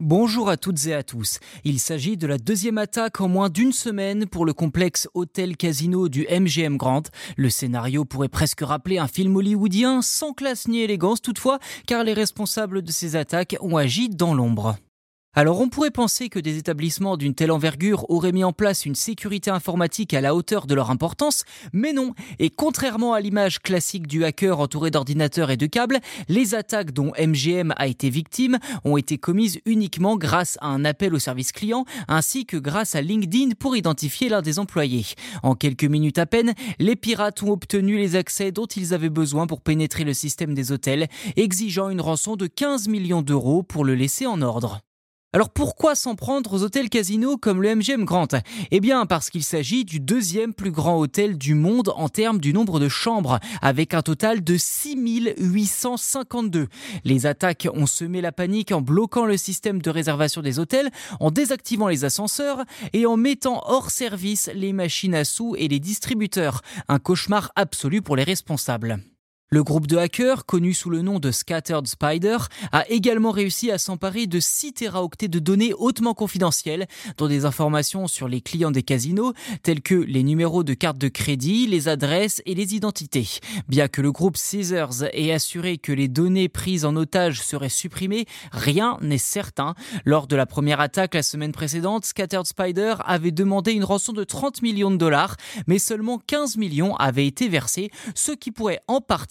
Bonjour à toutes et à tous. Il s'agit de la deuxième attaque en moins d'une semaine pour le complexe Hôtel Casino du MGM Grand. Le scénario pourrait presque rappeler un film hollywoodien sans classe ni élégance toutefois, car les responsables de ces attaques ont agi dans l'ombre. Alors on pourrait penser que des établissements d'une telle envergure auraient mis en place une sécurité informatique à la hauteur de leur importance, mais non. Et contrairement à l'image classique du hacker entouré d'ordinateurs et de câbles, les attaques dont MGM a été victime ont été commises uniquement grâce à un appel au service client ainsi que grâce à LinkedIn pour identifier l'un des employés. En quelques minutes à peine, les pirates ont obtenu les accès dont ils avaient besoin pour pénétrer le système des hôtels, exigeant une rançon de 15 millions d'euros pour le laisser en ordre. Alors pourquoi s'en prendre aux hôtels casinos comme le MGM Grand Eh bien parce qu'il s'agit du deuxième plus grand hôtel du monde en termes du nombre de chambres, avec un total de 6852. Les attaques ont semé la panique en bloquant le système de réservation des hôtels, en désactivant les ascenseurs et en mettant hors service les machines à sous et les distributeurs. Un cauchemar absolu pour les responsables. Le groupe de hackers, connu sous le nom de Scattered Spider, a également réussi à s'emparer de 6 teraoctets de données hautement confidentielles, dont des informations sur les clients des casinos, tels que les numéros de carte de crédit, les adresses et les identités. Bien que le groupe Caesars ait assuré que les données prises en otage seraient supprimées, rien n'est certain. Lors de la première attaque la semaine précédente, Scattered Spider avait demandé une rançon de 30 millions de dollars, mais seulement 15 millions avaient été versés, ce qui pourrait en